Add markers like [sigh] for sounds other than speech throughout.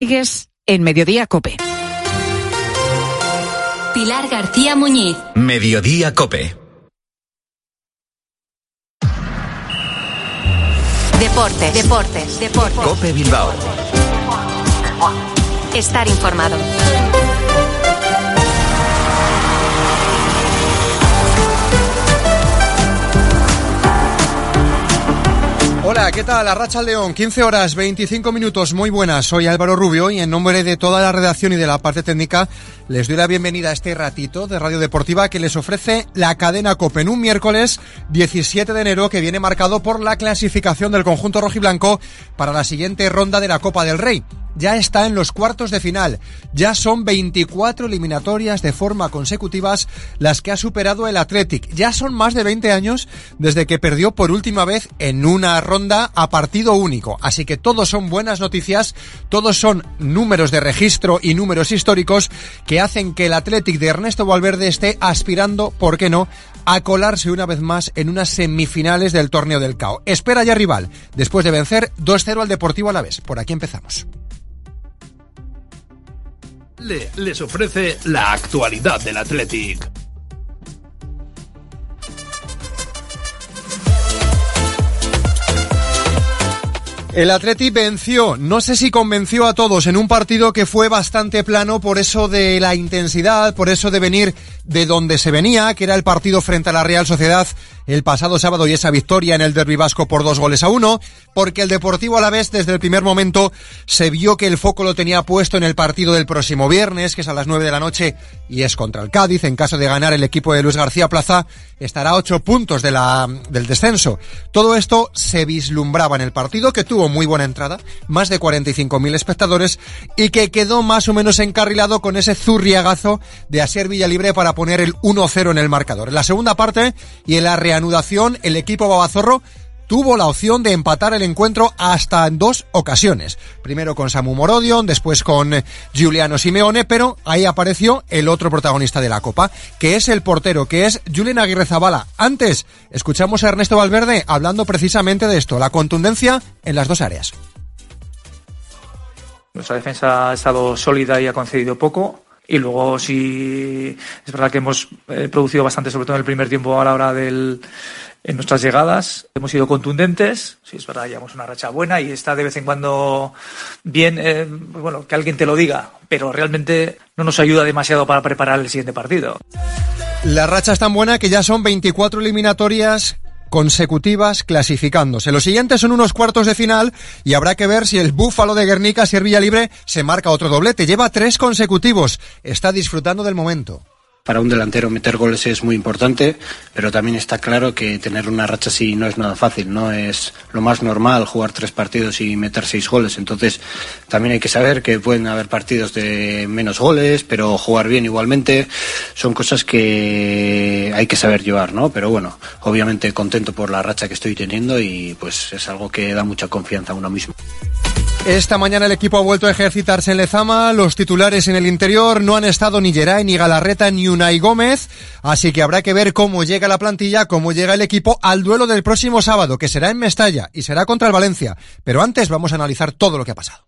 Sigues en Mediodía Cope. Pilar García Muñiz. Mediodía Cope. Deportes, deportes, deportes. Cope Bilbao. Estar informado. Hola, ¿qué tal? Arracha León, 15 horas 25 minutos, muy buenas. Soy Álvaro Rubio y en nombre de toda la redacción y de la parte técnica les doy la bienvenida a este ratito de Radio Deportiva que les ofrece la cadena COPE en un miércoles 17 de enero que viene marcado por la clasificación del conjunto rojiblanco para la siguiente ronda de la Copa del Rey ya está en los cuartos de final. Ya son 24 eliminatorias de forma consecutivas las que ha superado el Athletic. Ya son más de 20 años desde que perdió por última vez en una ronda a partido único. Así que todos son buenas noticias, todos son números de registro y números históricos que hacen que el Athletic de Ernesto Valverde esté aspirando, ¿por qué no?, a colarse una vez más en unas semifinales del torneo del CAO. Espera ya rival, después de vencer 2-0 al Deportivo Alavés. Por aquí empezamos. Le, les ofrece la actualidad del Athletic. El Atleti venció, no sé si convenció a todos en un partido que fue bastante plano por eso de la intensidad, por eso de venir de donde se venía, que era el partido frente a la Real Sociedad el pasado sábado y esa victoria en el derbi vasco por dos goles a uno, porque el Deportivo a la vez desde el primer momento se vio que el foco lo tenía puesto en el partido del próximo viernes, que es a las nueve de la noche y es contra el Cádiz. En caso de ganar el equipo de Luis García Plaza, estará a ocho puntos del descenso. Todo esto se vislumbraba en el partido, que tuvo muy buena entrada, más de 45.000 espectadores, y que quedó más o menos encarrilado con ese zurriagazo de Asier Villalibre para poner el 1-0 en el marcador. En la segunda parte y en la reanudación, el equipo babazorro tuvo la opción de empatar el encuentro hasta en dos ocasiones. Primero con Samu Morodion, después con Giuliano Simeone, pero ahí apareció el otro protagonista de la Copa, que es el portero, que es Julián Aguirre Zabala. Antes, escuchamos a Ernesto Valverde hablando precisamente de esto, la contundencia en las dos áreas. Nuestra defensa ha estado sólida y ha concedido poco. Y luego sí, es verdad que hemos eh, producido bastante, sobre todo en el primer tiempo a la hora del, en nuestras llegadas. Hemos sido contundentes, sí, es verdad, llevamos una racha buena y está de vez en cuando bien, eh, bueno, que alguien te lo diga, pero realmente no nos ayuda demasiado para preparar el siguiente partido. La racha es tan buena que ya son 24 eliminatorias consecutivas clasificándose. Los siguientes son unos cuartos de final y habrá que ver si el Búfalo de Guernica, si Libre, se marca otro doblete. Lleva tres consecutivos. Está disfrutando del momento para un delantero meter goles es muy importante, pero también está claro que tener una racha así no es nada fácil, no es lo más normal jugar tres partidos y meter seis goles. Entonces también hay que saber que pueden haber partidos de menos goles, pero jugar bien igualmente son cosas que hay que saber llevar, ¿no? Pero bueno, obviamente contento por la racha que estoy teniendo y pues es algo que da mucha confianza a uno mismo. Esta mañana el equipo ha vuelto a ejercitarse en Lezama. Los titulares en el interior no han estado ni Geray, ni Galarreta, ni Unai Gómez. Así que habrá que ver cómo llega la plantilla, cómo llega el equipo al duelo del próximo sábado, que será en Mestalla y será contra el Valencia. Pero antes vamos a analizar todo lo que ha pasado.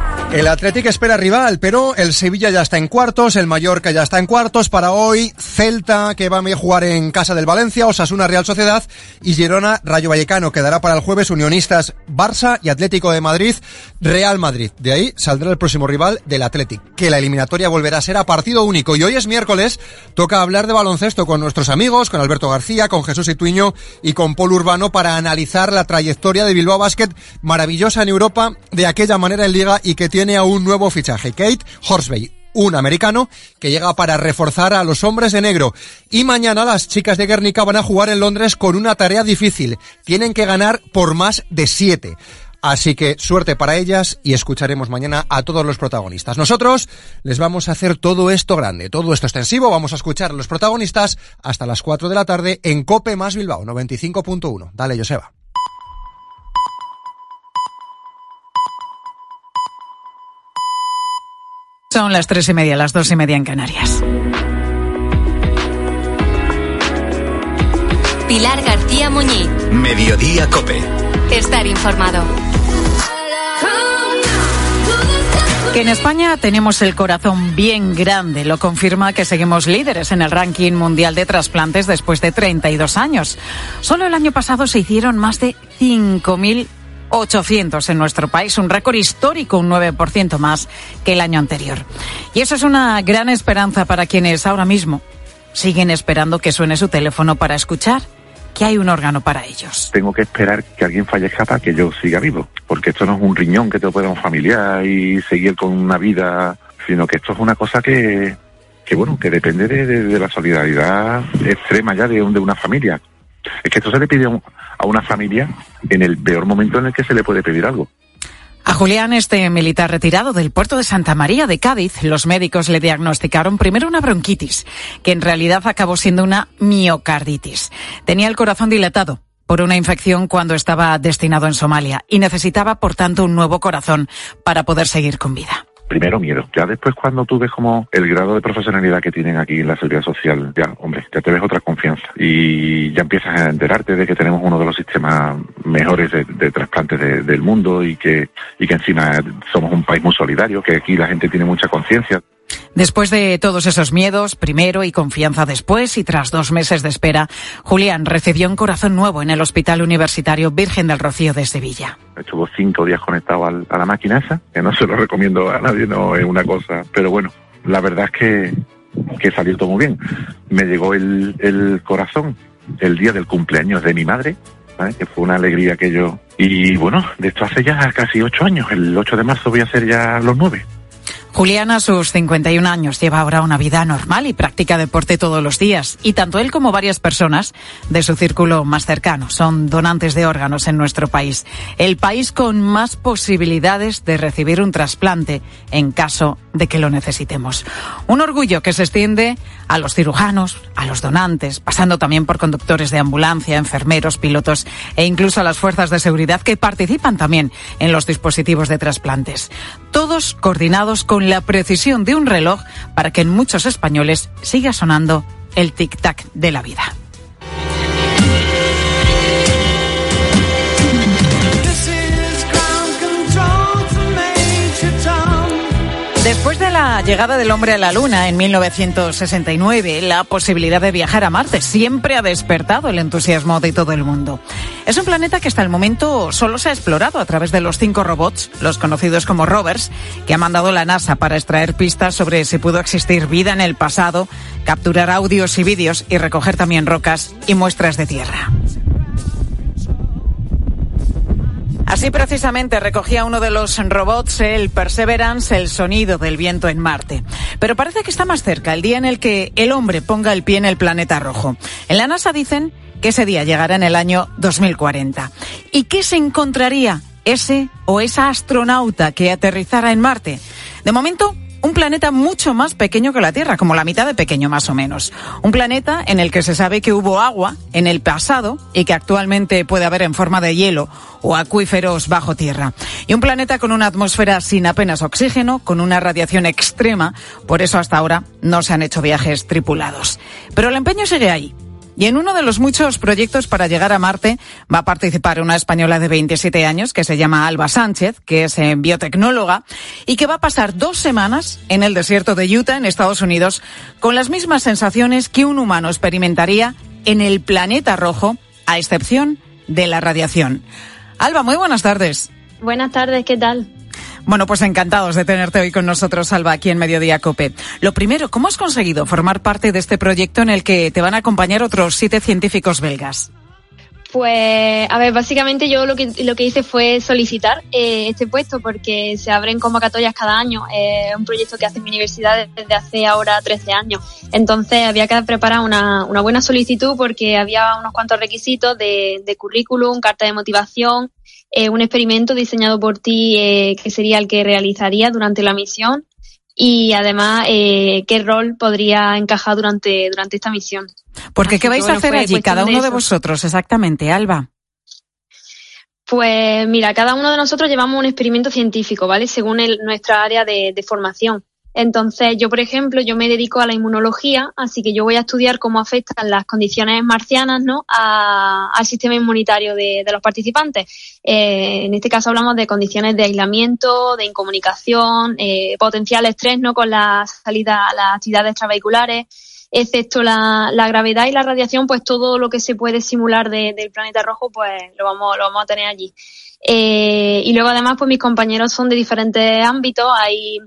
El Atlético espera rival, pero el Sevilla ya está en cuartos, el Mallorca ya está en cuartos. Para hoy, Celta, que va a jugar en casa del Valencia, Osasuna Real Sociedad y Girona Rayo Vallecano. Quedará para el jueves Unionistas Barça y Atlético de Madrid Real Madrid. De ahí saldrá el próximo rival del Atlético, que la eliminatoria volverá a ser a partido único. Y hoy es miércoles, toca hablar de baloncesto con nuestros amigos, con Alberto García, con Jesús Ituiño y con Paul Urbano para analizar la trayectoria de Bilbao Basket maravillosa en Europa de aquella manera en Liga y que tiene tiene a un nuevo fichaje, Kate Horsby, un americano que llega para reforzar a los hombres de negro. Y mañana las chicas de Guernica van a jugar en Londres con una tarea difícil. Tienen que ganar por más de siete. Así que suerte para ellas y escucharemos mañana a todos los protagonistas. Nosotros les vamos a hacer todo esto grande, todo esto extensivo. Vamos a escuchar a los protagonistas hasta las 4 de la tarde en Cope más Bilbao 95.1. Dale, Joseba. Son las tres y media, las dos y media en Canarias. Pilar García Muñiz. Mediodía Cope. Estar informado. Que en España tenemos el corazón bien grande, lo confirma que seguimos líderes en el ranking mundial de trasplantes después de 32 años. Solo el año pasado se hicieron más de 5.800 en nuestro país, un récord histórico, un 9% más que el año anterior. Y eso es una gran esperanza para quienes ahora mismo siguen esperando que suene su teléfono para escuchar que hay un órgano para ellos. Tengo que esperar que alguien fallezca para que yo siga vivo, porque esto no es un riñón que te pueda un familiar y seguir con una vida, sino que esto es una cosa que, que bueno, que depende de, de, de la solidaridad extrema ya de, de, una familia. Es que esto se le pide a, un, a una familia en el peor momento en el que se le puede pedir algo. A Julián, este militar retirado del puerto de Santa María de Cádiz, los médicos le diagnosticaron primero una bronquitis, que en realidad acabó siendo una miocarditis. Tenía el corazón dilatado por una infección cuando estaba destinado en Somalia y necesitaba, por tanto, un nuevo corazón para poder seguir con vida primero miedo. Ya después cuando tú ves como el grado de profesionalidad que tienen aquí en la seguridad social, ya, hombre, ya te ves otra confianza. Y ya empiezas a enterarte de que tenemos uno de los sistemas mejores de, de trasplantes de, del mundo y que, y que encima somos un país muy solidario, que aquí la gente tiene mucha conciencia. Después de todos esos miedos, primero y confianza después, y tras dos meses de espera, Julián recibió un corazón nuevo en el Hospital Universitario Virgen del Rocío de Sevilla. Estuvo cinco días conectado al, a la máquina esa, que no se lo recomiendo a nadie, no es una cosa. Pero bueno, la verdad es que, que salió todo muy bien. Me llegó el, corazón el día del cumpleaños de mi madre, que fue una alegría que yo... Y bueno, de esto hace ya casi ocho años, el 8 de marzo voy a hacer ya los nueve. Julián, a sus 51 años, lleva ahora una vida normal y practica deporte todos los días. Y tanto él como varias personas de su círculo más cercano son donantes de órganos en nuestro país. El país con más posibilidades de recibir un trasplante en caso de que lo necesitemos. Un orgullo que se extiende a los cirujanos, a los donantes, pasando también por conductores de ambulancia, enfermeros, pilotos e incluso a las fuerzas de seguridad que participan también en los dispositivos de trasplantes. Todos coordinados con la precisión de un reloj para que en muchos españoles siga sonando el tic-tac de la vida. La llegada del hombre a la Luna en 1969, la posibilidad de viajar a Marte siempre ha despertado el entusiasmo de todo el mundo. Es un planeta que hasta el momento solo se ha explorado a través de los cinco robots, los conocidos como rovers, que ha mandado la NASA para extraer pistas sobre si pudo existir vida en el pasado, capturar audios y vídeos y recoger también rocas y muestras de tierra. Así precisamente recogía uno de los robots, el Perseverance, el sonido del viento en Marte. Pero parece que está más cerca el día en el que el hombre ponga el pie en el planeta rojo. En la NASA dicen que ese día llegará en el año 2040. ¿Y qué se encontraría ese o esa astronauta que aterrizara en Marte? De momento, un planeta mucho más pequeño que la Tierra, como la mitad de pequeño más o menos. Un planeta en el que se sabe que hubo agua en el pasado y que actualmente puede haber en forma de hielo o acuíferos bajo tierra. Y un planeta con una atmósfera sin apenas oxígeno, con una radiación extrema, por eso hasta ahora no se han hecho viajes tripulados. Pero el empeño sigue ahí. Y en uno de los muchos proyectos para llegar a Marte va a participar una española de 27 años que se llama Alba Sánchez, que es biotecnóloga y que va a pasar dos semanas en el desierto de Utah, en Estados Unidos, con las mismas sensaciones que un humano experimentaría en el planeta rojo, a excepción de la radiación. Alba, muy buenas tardes. Buenas tardes, ¿qué tal? Bueno, pues encantados de tenerte hoy con nosotros, Alba, aquí en Mediodía Cope. Lo primero, ¿cómo has conseguido formar parte de este proyecto en el que te van a acompañar otros siete científicos belgas? Pues, a ver, básicamente yo lo que, lo que hice fue solicitar eh, este puesto porque se abren convocatorias cada año. Es un proyecto que hace mi universidad desde hace ahora 13 años. Entonces había que preparar una, una buena solicitud porque había unos cuantos requisitos de, de currículum, carta de motivación, eh, un experimento diseñado por ti eh, que sería el que realizaría durante la misión y además eh, qué rol podría encajar durante, durante esta misión. Porque ¿qué vais a hacer allí, cada uno de, vosotros exactamente, Alba? Pues mira, cada uno de nosotros llevamos un experimento científico, ¿vale? Según nuestra área de, de formación. Entonces, yo, por ejemplo, yo me dedico a la inmunología, así que yo voy a estudiar cómo afectan las condiciones marcianas ¿no? al sistema inmunitario de, los participantes. Eh, en este caso hablamos de condiciones de aislamiento, de incomunicación, eh, potencial estrés ¿no? con la salida a las actividades extravehiculares, excepto la, gravedad y la radiación, pues todo lo que se puede simular del planeta rojo, pues lo vamos, lo vamos a tener allí. Eh, y luego además, pues mis compañeros son de diferentes ámbitos. Hay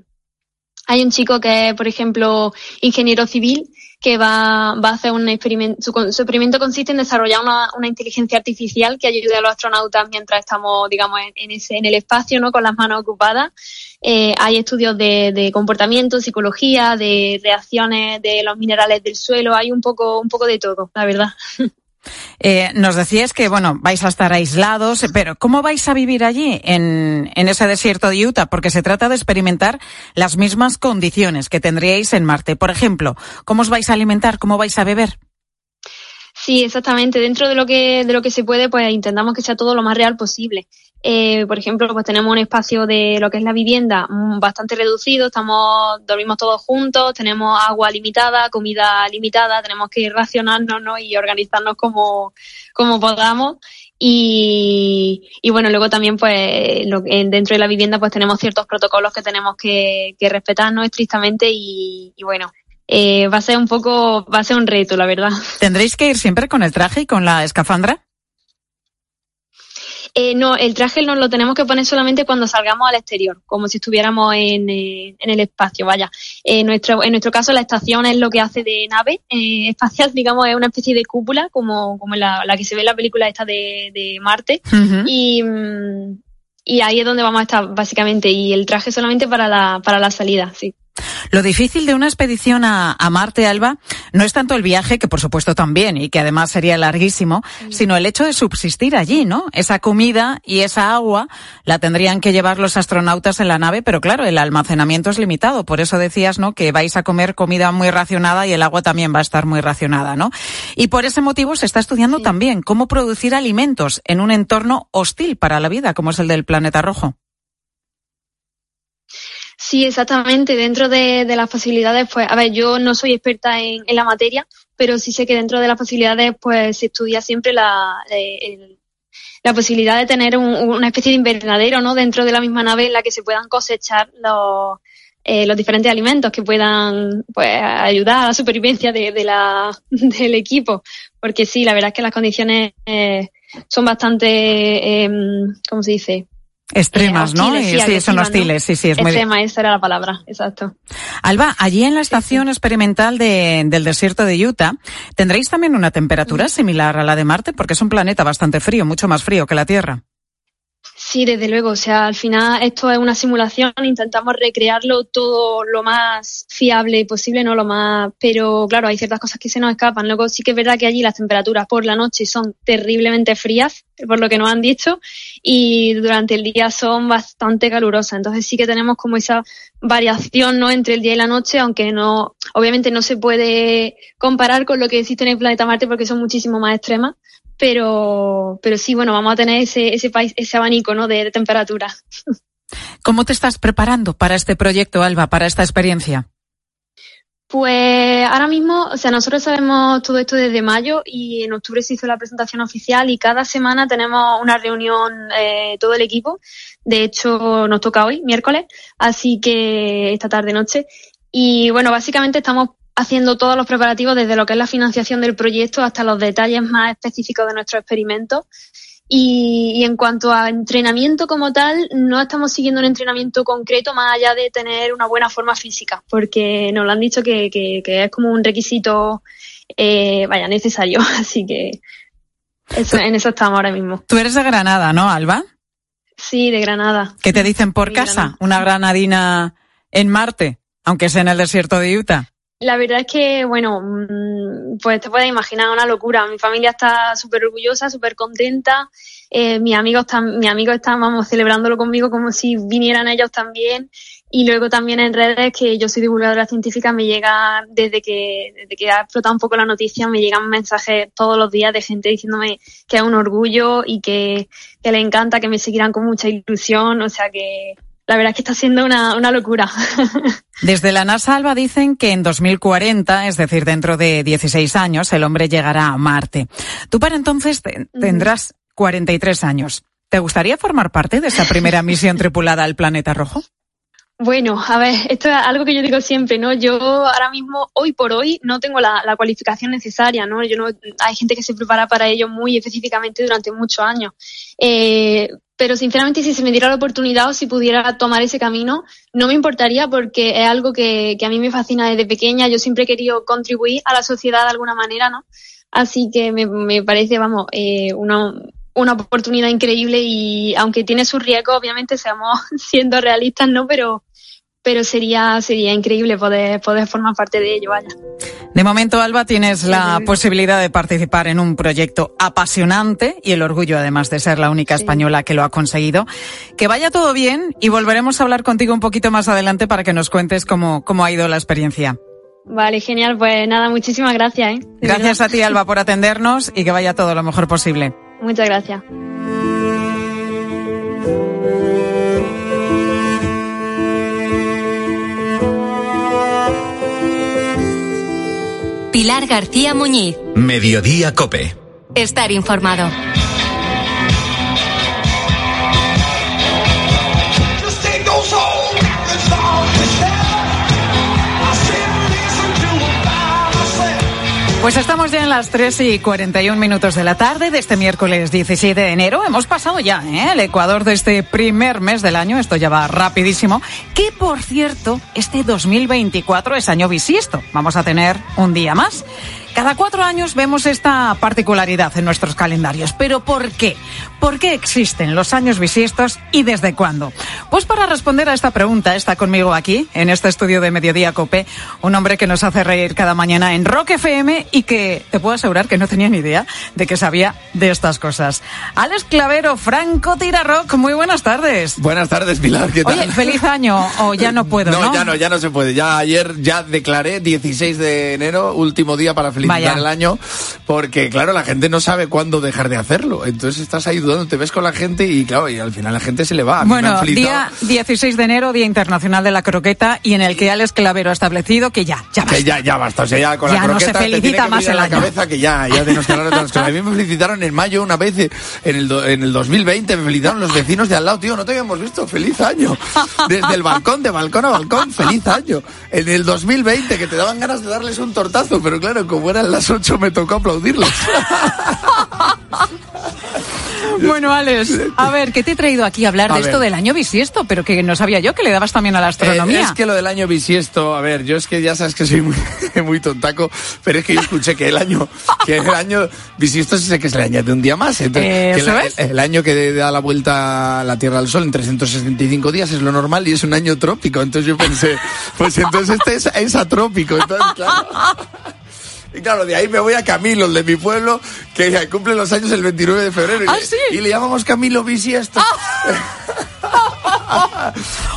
hay un chico que es, por ejemplo, ingeniero civil que va, va a hacer un experimento. Su, experimento consiste en desarrollar una, una, inteligencia artificial que ayude a los astronautas mientras estamos, digamos, en, ese, en el espacio, ¿no? Con las manos ocupadas. Eh, hay estudios de, de, comportamiento, psicología, de reacciones de los minerales del suelo. Hay un poco, un poco de todo, la verdad. [laughs] Eh, nos decías que, bueno, vais a estar aislados, pero ¿cómo vais a vivir allí, en, en ese desierto de Utah? Porque se trata de experimentar las mismas condiciones que tendríais en Marte. Por ejemplo, ¿cómo os vais a alimentar? ¿Cómo vais a beber? Sí, exactamente. Dentro de lo que de lo que se puede, pues intentamos que sea todo lo más real posible. Eh, por ejemplo, pues tenemos un espacio de lo que es la vivienda mm, bastante reducido, estamos, dormimos todos juntos, tenemos agua limitada, comida limitada, tenemos que racionarnos ¿no? y organizarnos como, como podamos. Y, y bueno, luego también pues lo, dentro de la vivienda pues tenemos ciertos protocolos que tenemos que, que respetarnos estrictamente y, y bueno, eh, va a ser un poco, va a ser un reto, la verdad. ¿Tendréis que ir siempre con el traje y con la escafandra? Eh, no, el traje nos lo tenemos que poner solamente cuando salgamos al exterior, como si estuviéramos en, eh, en el espacio, vaya. en, nuestro, en nuestro caso, la estación es lo que hace de nave eh, [laughs] espacial, digamos, es una especie de cúpula, como, como la, la que se ve en la película esta de, de Marte. y, mm, y ahí es donde vamos a estar, básicamente. Y el traje solamente para la, para la salida, sí. Lo difícil de una expedición a, Marte, Alba, no es tanto el viaje, que por supuesto también, y que además sería larguísimo, sino el hecho de subsistir allí, ¿no? Esa comida y esa agua la tendrían que llevar los astronautas en la nave, pero claro, el almacenamiento es limitado. Por eso decías, ¿no? Que vais a comer comida muy racionada y el agua también va a estar muy racionada, ¿no? Y por ese motivo se está estudiando también cómo producir alimentos en un entorno hostil para la vida, como es el del planeta rojo. Sí, exactamente. Dentro de, las posibilidades, pues, a ver, yo no soy experta en, la materia, pero sí sé que dentro de las posibilidades, pues, se estudia siempre la, eh, la posibilidad de tener una especie de invernadero, ¿no? Dentro de la misma nave en la que se puedan cosechar los, eh, los diferentes alimentos que puedan, pues, ayudar a la supervivencia de, la, [laughs] del equipo. Porque sí, la verdad es que las condiciones eh, son bastante, em, ¿cómo se dice? Extremas, ¿no? Sí, son hostiles, sí, sí, es muy... Extrema, esa era la palabra, exacto. Alba, allí en la estación experimental de, del desierto de Utah, ¿tendréis también una temperatura similar a la de Marte? Porque es un planeta bastante frío, mucho más frío que la Tierra. Sí, desde luego. O sea, al final esto es una simulación, intentamos recrearlo todo lo más fiable posible, no lo más. Pero claro, hay ciertas cosas que se nos escapan. Luego sí que es verdad que allí las temperaturas por la noche son terriblemente frías, por lo que nos han dicho, y durante el día son bastante calurosas. Entonces sí que tenemos como esa variación, ¿no? Entre el día y la noche, aunque no, obviamente no se puede comparar con lo que existe en el planeta Marte porque son muchísimo más extremas pero, pero sí, bueno, vamos a tener ese, ese, país, ese abanico ¿no? de, temperatura. ¿Cómo te estás preparando para este proyecto, Alba, para esta experiencia? Pues ahora mismo, o sea, nosotros sabemos todo esto desde mayo y en octubre se hizo la presentación oficial y cada semana tenemos una reunión eh, todo el equipo. De hecho, nos toca hoy, miércoles, así que esta tarde noche. Y bueno, básicamente estamos haciendo todos los preparativos desde lo que es la financiación del proyecto hasta los detalles más específicos de nuestro experimento. Y, en cuanto a entrenamiento como tal, no estamos siguiendo un entrenamiento concreto más allá de tener una buena forma física, porque nos lo han dicho que, que, es como un requisito, eh, vaya, necesario. [laughs] Así que Eso, en eso estamos ahora mismo. Tú eres de Granada, ¿no, Alba? Sí, de Granada. ¿Qué te dicen por casa? Una granadina en Marte, aunque sea en el desierto de Utah. La verdad es que, bueno, mm, pues te puedes imaginar una locura. Mi familia está súper orgullosa, súper contenta. Eh, mis amigos están, mis amigos están, vamos, celebrándolo conmigo como si vinieran ellos también. Y luego también en redes, que yo soy divulgadora científica, me llega, desde que, desde que ha explotado un poco la noticia, me llegan mensajes todos los días de gente diciéndome que es un orgullo y que, que le encanta, que me seguirán con mucha ilusión. O sea que, la verdad es que está siendo una, una locura. [laughs] Desde la NASA Alba dicen que en 2040, es decir, dentro de 16 años, el hombre llegará a Marte. Tú para entonces te- tendrás 43 años. ¿Te gustaría formar parte de esa primera misión tripulada al planeta rojo? Bueno, a ver, esto es algo que yo digo siempre, ¿no? Yo ahora mismo, hoy por hoy, no tengo la, la cualificación necesaria, ¿no? Yo no, hay gente que se prepara para ello muy específicamente durante muchos años. Eh, pero sinceramente, si se me diera la oportunidad o si pudiera tomar ese camino, no me importaría porque es algo que, que a mí me fascina desde pequeña. Yo siempre he querido contribuir a la sociedad de alguna manera, ¿no? Así que me, me parece, vamos, eh, una, una oportunidad increíble y aunque tiene sus riesgos, obviamente seamos [laughs] siendo realistas, ¿no? Pero, pero sería, sería increíble poder, poder formar parte de ello, vaya. De momento, Alba, tienes la posibilidad de participar en un proyecto apasionante y el orgullo, además de ser la única española que lo ha conseguido. Que vaya todo bien y volveremos a hablar contigo un poquito más adelante para que nos cuentes cómo, cómo ha ido la experiencia. Vale, genial. Pues nada, muchísimas gracias, ¿eh? Gracias verdad. a ti, Alba, por [laughs] atendernos y que vaya todo lo mejor posible. Muchas gracias. Pilar García Muñiz. Mediodía Cope. Estar informado. Pues estamos ya en las 3 y 41 minutos de la tarde de este miércoles 17 de enero. Hemos pasado ya ¿eh? el Ecuador de este primer mes del año. Esto ya va rapidísimo. Que por cierto, este 2024 es año bisiesto. Vamos a tener un día más. Cada cuatro años vemos esta particularidad en nuestros calendarios. ¿Pero por qué? ¿Por qué existen los años bisiestos y desde cuándo? Pues para responder a esta pregunta está conmigo aquí, en este estudio de Mediodía Cope, un hombre que nos hace reír cada mañana en Rock FM y que te puedo asegurar que no tenía ni idea de que sabía de estas cosas. Alex Clavero, Franco Tira Rock, muy buenas tardes. Buenas tardes, Pilar, ¿qué tal? Oye, feliz año, o ya no puedo, [laughs] ¿no? No, ya no, ya no se puede. Ya ayer ya declaré 16 de enero, último día para Vaya. el año, porque claro, la gente no sabe cuándo dejar de hacerlo. Entonces estás ahí dudando, te ves con la gente y claro, y al final la gente se le va. A Bueno, día 16 de enero, Día Internacional de la Croqueta, y en el que Alex Clavero ha establecido que ya, ya basta. Que ya, ya basta, o sea, ya con Ya la no se croqueta te felicita tiene que más el la año. cabeza que ya, ya de cosas. A mí me felicitaron en mayo una vez, en el, do- en el 2020, me felicitaron los vecinos de al lado, tío, no te habíamos visto, feliz año. Desde el balcón, de balcón a balcón, feliz año. En el 2020, que te daban ganas de darles un tortazo, pero claro, como eran las 8 me tocó aplaudirles. [laughs] Bueno, Alex, a ver, ¿qué te he traído aquí a hablar A de esto ver. del año bisiesto? Pero que no sabía yo que le dabas también a la Eh, astronomía. es que lo del año bisiesto, a ver, yo es que ya sabes que soy muy, [laughs] muy tontaco, pero es que yo escuché que el año, que el año bisiesto sé que se le añade un día más. Entonces, Eh, que ¿eso la- es? el, el año que da la vuelta a la Tierra al Sol en 365 días es lo normal y es un año trópico. Entonces yo pensé, pues entonces este es, es atrópico. Entonces, claro. Y claro, de ahí me voy a Camilo, el de mi pueblo, que cumple los años el 29 de febrero. Y, ¿Ah, le, sí? y le llamamos Camilo bisiesto. [laughs]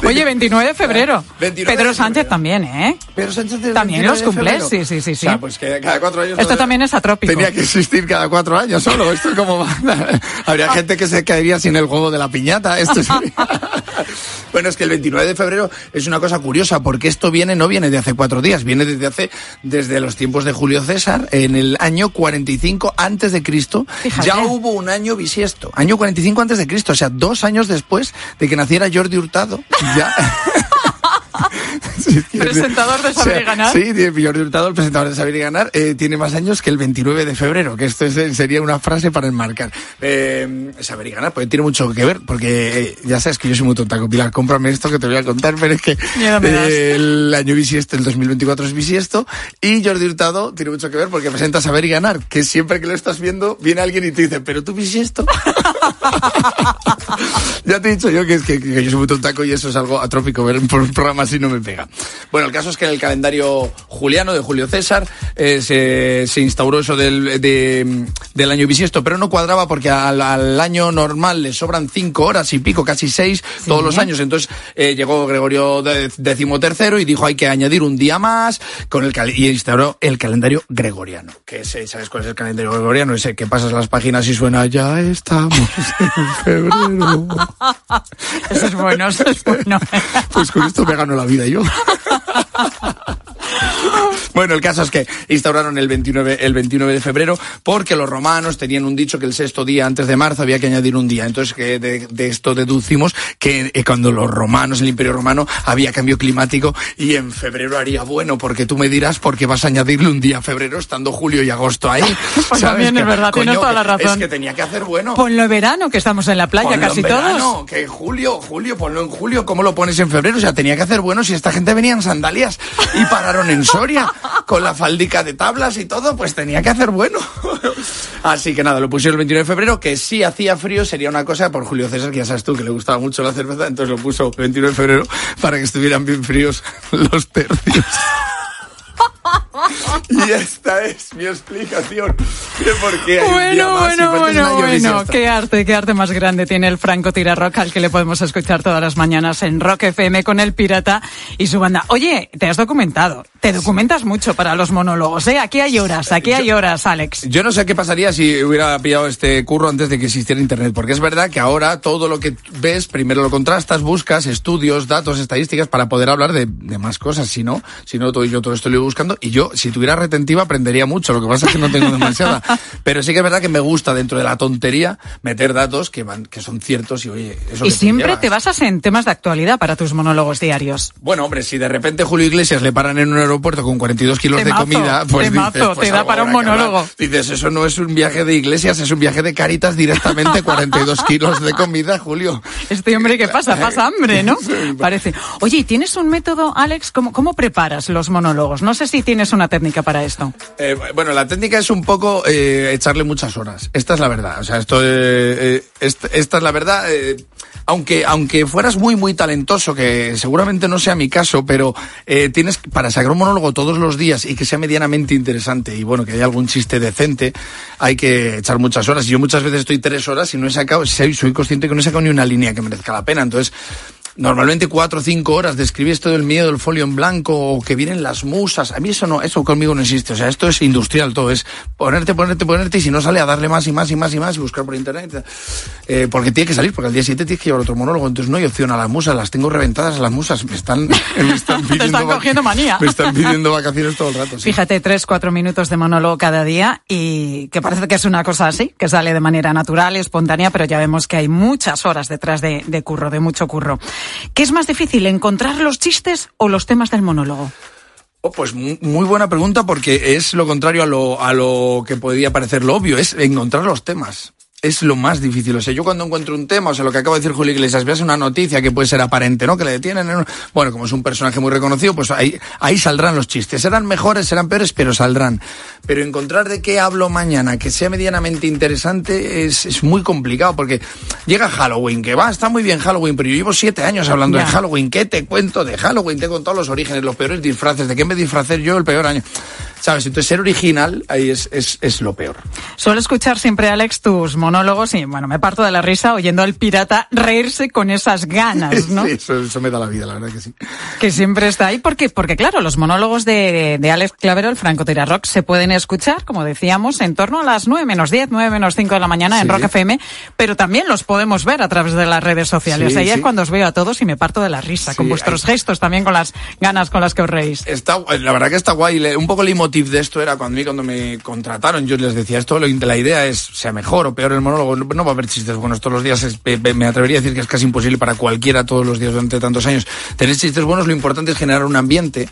Oye, 29 de febrero. 29 Pedro de Sánchez también, ¿eh? Pero Sánchez También 29 los febrero. sí, sí, sí, sí. O sea, pues que cada cuatro años. Esto no- también es atrópico. Tenía que existir cada cuatro años solo. Esto es como. [laughs] Habría gente que se caería sin el juego de la piñata. Esto [laughs] sería- [laughs] Bueno, es que el 29 de febrero es una cosa curiosa porque esto viene, no viene de hace cuatro días, viene desde hace, desde los tiempos de Julio César, en el año 45 antes de Cristo. Ya hubo un año bisiesto. Año 45 antes de Cristo. O sea, dos años después de que naciera Jordi Hurtado. Ya. [laughs] presentador de Saber y Ganar. Sí, Jordi Hurtado, el presentador de Saber y Ganar, eh, tiene más años que el 29 de febrero, que esto es- sería una frase para enmarcar. Eh, saber y Ganar, pues tiene mucho que ver, porque eh, ya sabes que yo soy muy tonta con Pilar, cómprame esto que te voy a contar, pero es que eh, el año bisiesto, el 2024 es bisiesto, y Jordi Hurtado tiene mucho que ver porque presenta Saber y Ganar, que siempre que lo estás viendo, viene alguien y te dice, pero tú bisiesto. [laughs] ya te he dicho yo que, es que, que yo soy muy tontaco y eso es algo atrófico, ver un programa así no me pega. Bueno, el caso es que en el calendario juliano de Julio César eh, se, se instauró eso del, de- del año bisiesto, pero no cuadraba porque al, al año normal le sobran cinco horas y pico, casi seis, todos los años. Entonces eh, llegó Gregorio decimotercero y dijo hay que añadir un día más con el y instauró el calendario gregoriano. Que es, ¿Sabes cuál es el calendario gregoriano? Ese que pasas las páginas y suena ya estamos en febrero. [laughs] Eso es bueno, eso es bueno. [laughs] Pues con esto me gano la vida yo. [laughs] Bueno, el caso es que instauraron el 29, el 29 de febrero porque los romanos tenían un dicho que el sexto día antes de marzo había que añadir un día. Entonces, que de, de esto deducimos que eh, cuando los romanos, el imperio romano, había cambio climático y en febrero haría bueno, porque tú me dirás por qué vas a añadirle un día a febrero estando julio y agosto ahí. [laughs] Pues ¿Sabes? también es verdad, tienes toda la razón. Es que tenía que hacer bueno. Ponlo verano, que estamos en la playa Ponlo casi en verano, todos. que julio, julio, ponlo en julio, ¿cómo lo pones en febrero? O sea, tenía que hacer bueno si esta gente venía en sandalias y pararon en Soria con la faldica de tablas y todo, pues tenía que hacer bueno. [laughs] Así que nada, lo pusieron el 29 de febrero, que si hacía frío sería una cosa por Julio César, que ya sabes tú que le gustaba mucho la cerveza, entonces lo puso el 29 de febrero para que estuvieran bien fríos [laughs] los tercios. [laughs] [laughs] Y esta es mi explicación de por qué hay un día Bueno, más bueno, bueno, bueno. Qué arte, qué arte más grande tiene el Franco Tirarrock al que le podemos escuchar todas las mañanas en Rock FM con el Pirata y su banda. Oye, te has documentado. Te documentas mucho para los monólogos, ¿eh? Aquí hay horas, aquí hay horas, Alex. Yo no sé qué pasaría si hubiera pillado este curro antes de que existiera Internet, porque es verdad que ahora todo lo que ves, primero lo contrastas, buscas estudios, datos, estadísticas para poder hablar de, de más cosas. Si no, si no, todo, yo todo esto lo iba buscando y yo, si tuviera retentiva, aprendería mucho. Lo que pasa es que no tengo demasiada. [laughs] Pero sí que es verdad que me gusta dentro de la tontería meter datos que van, que son ciertos y oye, eso Y que siempre te basas en temas de actualidad para tus monólogos diarios. Bueno, hombre, si de repente Julio Iglesias le paran en un aeropuerto con 42 kilos Temazo, de comida, pues temazo, dices, pues te da algo para un hablar. monólogo. Dices, eso no es un viaje de Iglesias, es un viaje de Caritas directamente 42 [laughs] kilos de comida, Julio. Este hombre, ¿qué pasa? Pasa hambre, ¿no? [laughs] Parece. Oye, ¿y ¿tienes un método, Alex? ¿Cómo, ¿Cómo preparas los monólogos? No sé si tienes una técnica para esto. Eh, bueno, la técnica es un poco eh, echarle muchas horas. Esta es la verdad. O sea, esto, eh, esta, es la verdad. aunque, aunque fueras muy, muy talentoso, que seguramente no sea mi caso, pero tienes para sacar un monólogo todos los días y que sea medianamente interesante y bueno, que haya algún chiste decente, hay que echar muchas horas. Y yo muchas veces estoy tres horas y no he sacado, soy, soy consciente que no he sacado ni una línea que merezca la pena. Entonces, Normalmente cuatro o cinco horas de escribir esto del miedo, el folio en blanco, o que vienen las musas. A mí eso no, eso conmigo no existe. O sea, esto es industrial todo. Es ponerte, ponerte, ponerte y si no sale a darle más y más y más y más y buscar por internet. Eh, porque tiene que salir, porque al día siguiente tienes que llevar otro monólogo. Entonces no hay opción a las musas. Las tengo reventadas las musas. Me están, [laughs] me están [laughs] pidiendo, están cogiendo manía. Me están pidiendo vacaciones todo el rato. sí. Fíjate, tres, cuatro minutos de monólogo cada día y que parece que es una cosa así, que sale de manera natural y espontánea, pero ya vemos que hay muchas horas detrás de, de curro, de mucho curro. ¿Qué es más difícil, encontrar los chistes o los temas del monólogo? Oh, pues mu- muy buena pregunta porque es lo contrario a lo, a lo que podría parecer lo obvio, es encontrar los temas. Es lo más difícil. O sea, yo cuando encuentro un tema, o sea, lo que acaba de decir Julio Iglesias, veas una noticia que puede ser aparente, ¿no? Que le detienen. en un- Bueno, como es un personaje muy reconocido, pues ahí, ahí saldrán los chistes. Serán mejores, serán peores, pero saldrán. Pero encontrar de qué hablo mañana que sea medianamente interesante es, es muy complicado porque llega Halloween, que va, está muy bien Halloween, pero yo llevo siete años hablando de Halloween. ¿Qué te cuento de Halloween? Te contado los orígenes, los peores disfraces. ¿De qué me disfracé yo el peor año? ¿Sabes? Entonces ser original ahí es, es, es lo peor. Suelo escuchar siempre, Alex, tus monólogos y, bueno, me parto de la risa oyendo al pirata reírse con esas ganas, ¿no? [laughs] Sí, eso, eso me da la vida, la verdad que sí. Que siempre está ahí. ¿Por qué? Porque, claro, los monólogos de, de Alex Clavero, el Franco Rock, se pueden escuchar, como decíamos, en torno a las 9 menos 10, 9 menos 5 de la mañana en. Rock FM, pero también los podemos ver a través de las redes sociales. Sí, Ahí es cuando os veo a todos y me parto de la risa, con vuestros gestos, también con las ganas con las que os reís. Está, la verdad que está guay. Un poco leitmotiv leitmotiv de esto era cuando, a cuando me contrataron, yo les decía esto, la idea es, sea mejor o peor el monólogo, no, va a haber chistes buenos todos los días, me atrevería a decir que es casi imposible para cualquiera todos los días durante tantos años. Tener chistes buenos, lo importante es generar un ambiente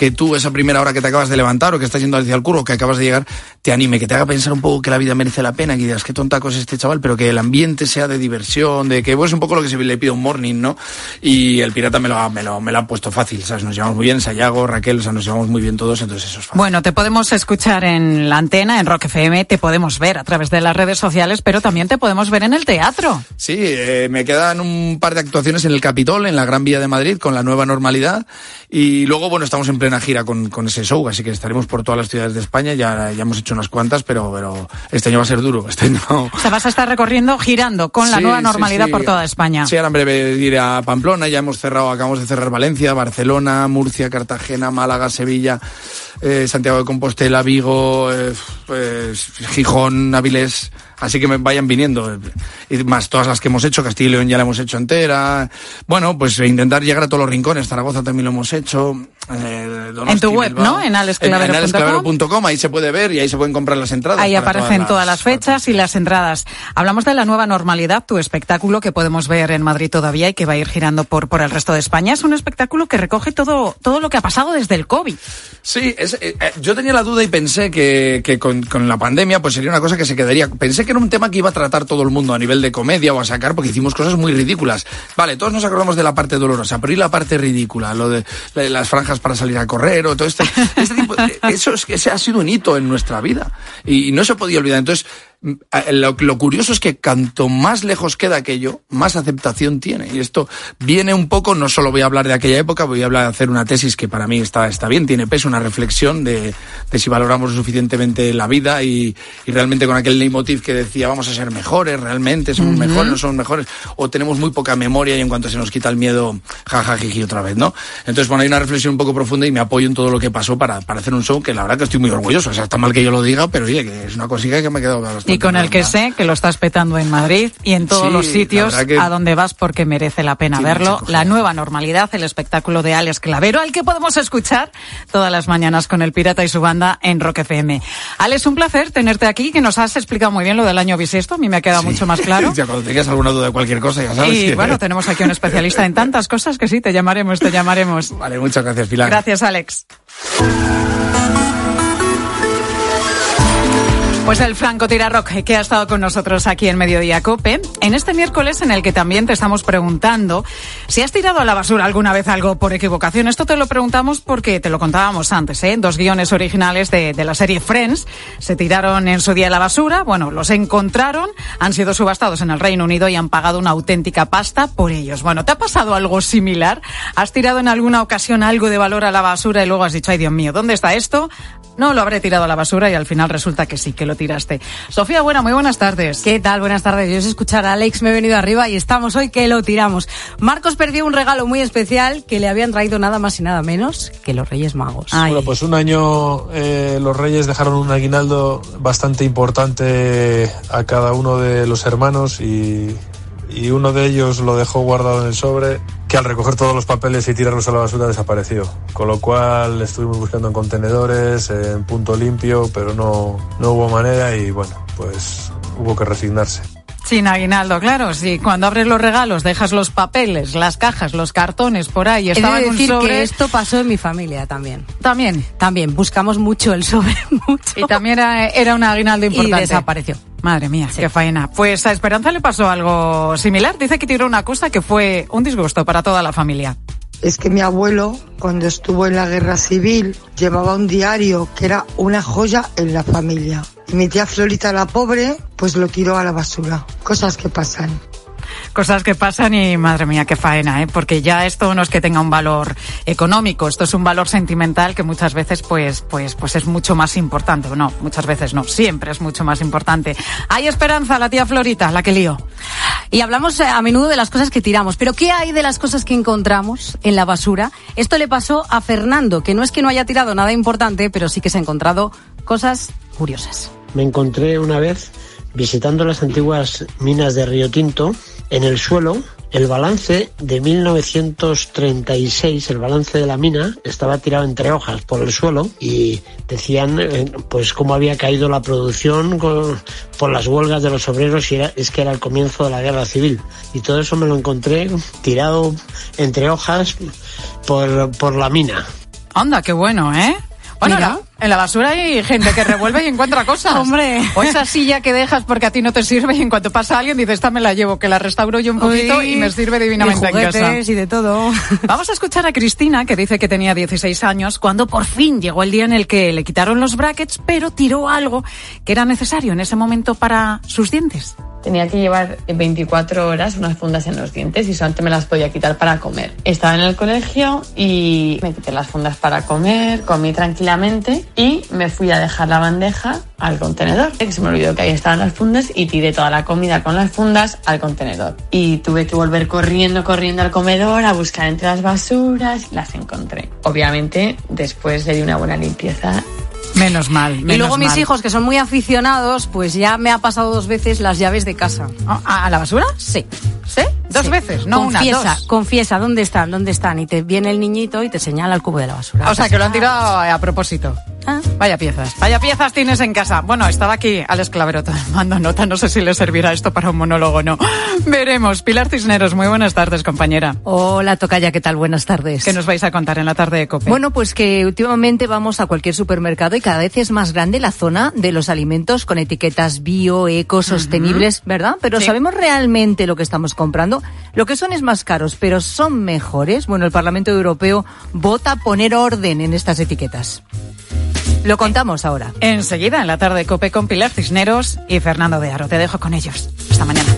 que tú esa primera hora que te acabas de levantar o que estás yendo hacia el curro, que acabas de llegar, te anime, que te haga pensar un poco que la vida merece la pena, que digas qué tontaco es este chaval, pero que el ambiente sea de diversión, de que pues, es un poco lo que se le pide un morning, ¿no? Y el pirata me lo, ha, me lo, me lo ha puesto fácil, ¿sabes? Nos llevamos muy bien, Sayago, Raquel, o sea, nos llevamos muy bien todos, entonces eso es fácil. Bueno, te podemos escuchar en la antena, en Rock FM, te podemos ver a través de las redes sociales, pero también te podemos ver en el teatro. Sí, eh, me quedan un par de actuaciones en el Capitol, en la Gran Vía de Madrid, con la nueva normalidad, y luego, bueno, estamos en plena gira con, con ese show, así que estaremos por todas las ciudades de España, ya, ya hemos hecho unas cuantas, pero, pero este año va a ser duro, este año... O sea, vas a estar recorriendo, girando con la nueva normalidad por toda España. Sí, ahora en breve iré a Pamplona, ya hemos cerrado, acabamos de cerrar Valencia, Barcelona, Murcia, Cartagena, Málaga, Sevilla, eh, Santiago de Compostela, Vigo, eh, pues, Gijón, Avilés... Así que me vayan viniendo. Y más todas las que hemos hecho, Castilla y León ya la hemos hecho entera. Bueno, pues intentar llegar a todos los rincones. Zaragoza también lo hemos hecho. Eh, en tu web, ¿no? En alesclavero.com. ahí se puede ver y ahí se pueden comprar las entradas. Ahí aparecen todas las, fechas y las entradas. Hablamos de la nueva normalidad, tu espectáculo que podemos ver en Madrid todavía y que va a ir girando por, por el resto de España. Es un espectáculo que recoge todo, todo lo que ha pasado desde el COVID. Sí, es, eh, eh, yo tenía la duda y pensé que, que con, con, la pandemia pues sería una cosa que se quedaría. Pensé que era un tema que iba a tratar todo el mundo a nivel de comedia o a sacar porque hicimos cosas muy ridículas. Vale, todos nos acordamos de la parte dolorosa, pero ¿y la parte ridícula? Lo de, las franjas para salir a correr o todo este, este tipo. [laughs] eso es que ha sido un hito en nuestra vida y no se podía olvidar. Entonces, lo, lo, curioso es que cuanto más lejos queda aquello, más aceptación tiene. Y esto viene un poco, no solo voy a hablar de aquella época, voy a hablar de hacer una tesis que para mí está, está bien, tiene peso, una reflexión de, de si valoramos suficientemente la vida y, y, realmente con aquel leitmotiv que decía vamos a ser mejores, realmente somos mejores, no somos mejores, o tenemos muy poca memoria y en cuanto se nos quita el miedo, jajajiji otra vez, ¿no? Entonces, bueno, hay una reflexión un poco profunda y me apoyo en todo lo que pasó para, para hacer un show que la verdad que estoy muy orgulloso. O sea, está mal que yo lo diga, pero oye, que es una cosilla que me ha quedado bastante y con el que sé que lo estás petando en Madrid y en todos los sitios a donde vas porque merece la pena verlo. La nueva normalidad, el espectáculo de Alex Clavero, al que podemos escuchar todas las mañanas con el Pirata y su banda en Rock FM. Alex, un placer tenerte aquí, que nos has explicado muy bien lo del año bisiesto. A mí me ha quedado mucho más claro. [laughs] ya cuando tengas alguna duda de cualquier cosa, ya sabes. Y bueno, tenemos aquí un especialista en tantas cosas que sí, te llamaremos, te llamaremos. Vale, muchas gracias, Pilar. Gracias, Alex. Pues el Franco Rock que ha estado con nosotros aquí en Mediodía Cope, en este miércoles en el que también te estamos preguntando si has tirado a la basura alguna vez algo por equivocación. Esto te lo preguntamos porque te lo contábamos antes, ¿eh? Dos guiones originales de, de la serie Friends se tiraron en su día a la basura, bueno, los encontraron, han sido subastados en el Reino Unido y han pagado una auténtica pasta por ellos. Bueno, ¿te ha pasado algo similar? ¿Has tirado en alguna ocasión algo de valor a la basura y luego has dicho, ay Dios mío, ¿dónde está esto? No, lo habré tirado a la basura y al final resulta que sí, que lo tiraste. Sofía, buena, muy buenas tardes. ¿Qué tal? Buenas tardes. Yo es escuchar a Alex, me he venido arriba y estamos hoy que lo tiramos. Marcos perdió un regalo muy especial que le habían traído nada más y nada menos que los Reyes Magos. Bueno, pues un año eh, los Reyes dejaron un aguinaldo bastante importante a cada uno de los hermanos y y uno de ellos lo dejó guardado en el sobre, que al recoger todos los papeles y tirarlos a la basura desapareció. Con lo cual estuvimos buscando en contenedores, en punto limpio, pero no, no hubo manera y bueno, pues hubo que resignarse. Sin aguinaldo, claro. Si cuando abres los regalos dejas los papeles, las cajas, los cartones por ahí, estaba en un sobre. que esto pasó en mi familia también. También. También. Buscamos mucho el sobre, [laughs] mucho. Y también era, era un aguinaldo importante. Y desapareció. Madre mía, qué faena. Pues a Esperanza le pasó algo similar. Dice que tiró una cosa que fue un disgusto para toda la familia. Es que mi abuelo, cuando estuvo en la guerra civil, llevaba un diario que era una joya en la familia. Mi tía Florita, la pobre, pues lo tiró a la basura. Cosas que pasan cosas que pasan y madre mía, qué faena, ¿eh? porque ya esto no es que tenga un valor económico, esto es un valor sentimental que muchas veces pues, pues, pues es mucho más importante. No, muchas veces no, siempre es mucho más importante. Hay esperanza, la tía Florita, la que lío. Y hablamos eh, a menudo de las cosas que tiramos, pero ¿qué hay de las cosas que encontramos en la basura? Esto le pasó a Fernando, que no es que no haya tirado nada importante, pero sí que se ha encontrado cosas curiosas. Me encontré una vez visitando las antiguas minas de Río Tinto en el suelo El balance de 1936, el balance de la mina, estaba tirado entre hojas por el suelo y decían eh, pues cómo había caído la producción por las huelgas de los obreros y era- es que era el comienzo de la guerra civil. Y todo eso me lo encontré tirado entre hojas por, por la mina. Anda, qué bueno, ¿eh? Bueno, Mira. la- en la basura hay gente que revuelve y encuentra cosas. [laughs] Hombre. O esa silla que dejas porque a ti no te sirve y en cuanto pasa alguien dices, esta me la llevo, que la restauro yo un poquito Uy, y me sirve divinamente en casa. juguetes y de todo. [laughs] Vamos a escuchar a Cristina, que dice que tenía 16 años, cuando por fin llegó el día en el que le quitaron los brackets, pero tiró algo que era necesario en ese momento para sus dientes. Tenía que llevar 24 horas unas fundas en los dientes y solamente me las podía quitar para comer. Estaba en el colegio y me quité las fundas para comer, comí tranquilamente y me fui a dejar la bandeja al contenedor. Se me olvidó que ahí estaban las fundas y tiré toda la comida con las fundas al contenedor. Y tuve que volver corriendo, corriendo al comedor a buscar entre las basuras y las encontré. Obviamente, después le di una buena limpieza Menos mal. Y luego mis hijos, que son muy aficionados, pues ya me ha pasado dos veces las llaves de casa. ¿A, la basura? Sí. ¿Sí? Dos Sí. veces, no una, confiesa, dos. Confiesa, ¿dónde están? ¿Dónde están? Y te viene el niñito y te señala el cubo de la basura. O sea, que lo han tirado a propósito. Ah. Vaya piezas. Vaya piezas tienes en casa. Bueno, estaba aquí Alex Clavero tomando nota. No sé si le servirá esto para un monólogo o no. Veremos. Pilar Cisneros, muy buenas tardes, compañera. Hola, Tocaya, ¿qué tal? Buenas tardes. ¿Qué nos vais a contar en la tarde de COPE? Bueno, pues que últimamente vamos a cualquier supermercado y cada vez es más grande la zona de los alimentos con etiquetas bio, eco, sostenibles, ¿verdad? Pero Sí. ¿sabemos realmente lo que estamos comprando? Lo que son es más caros, pero son mejores. Bueno, el Parlamento Europeo vota poner orden en estas etiquetas. Lo contamos ahora. Enseguida, en la tarde de COPE con Pilar Cisneros y Fernando de Aro. Te dejo con ellos. Hasta mañana.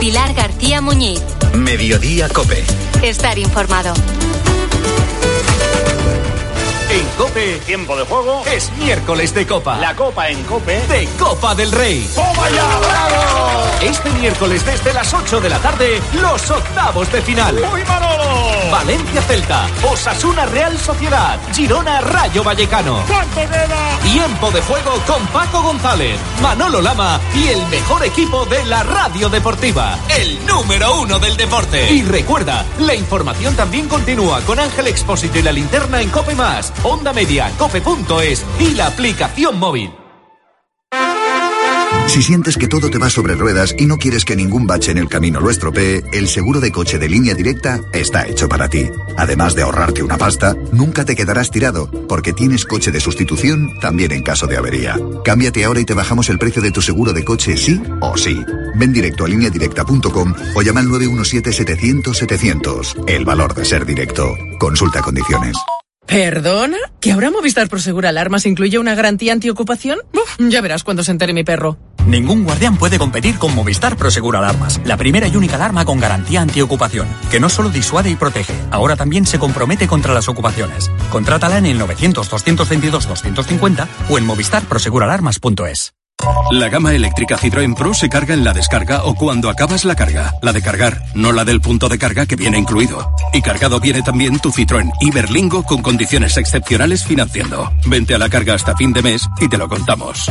Pilar García Muñiz. Mediodía Cope. Estar informado. Cope, tiempo de juego, es miércoles de Copa. La Copa en Cope. De Copa del Rey. ¡Toma ya, bravo! Este miércoles desde las 8 de la tarde, los octavos de final. ¡Uy, Manolo! Valencia Celta, Osasuna Real Sociedad, Girona Rayo Vallecano. ¿Cuánto queda? Tiempo de juego con Paco González, Manolo Lama y el mejor equipo de la radio deportiva. El número uno del deporte. Y recuerda, la información también continúa con Ángel Expósito y la linterna en Cope Más, Onda Media, Cope.es y la aplicación móvil. Si sientes que todo te va sobre ruedas y no quieres que ningún bache en el camino lo estropee, el seguro de coche de línea directa está hecho para ti. Además de ahorrarte una pasta, nunca te quedarás tirado, porque tienes coche de sustitución también en caso de avería. Cámbiate ahora y te bajamos el precio de tu seguro de coche sí o sí. Ven directo a lineadirecta.com o llama al 917-700-700. El valor de ser directo. Consulta condiciones. ¿Perdona? ¿Que ahora Movistar Prosegur Alarmas incluye una garantía antiocupación? Uf, ya verás cuando se entere mi perro. Ningún guardián puede competir con Movistar Prosegur Alarmas, la primera y única alarma con garantía antiocupación, que no solo disuade y protege, ahora también se compromete contra las ocupaciones. Contrátala en el 900-222-250 o en movistarproseguralarmas.es. La gama eléctrica Citroën Pro se carga en la descarga o cuando acabas la carga. La de cargar, no la del punto de carga que viene incluido. Y cargado viene también tu Citroën Iberlingo con condiciones excepcionales financiando. Vente a la carga hasta fin de mes y te lo contamos.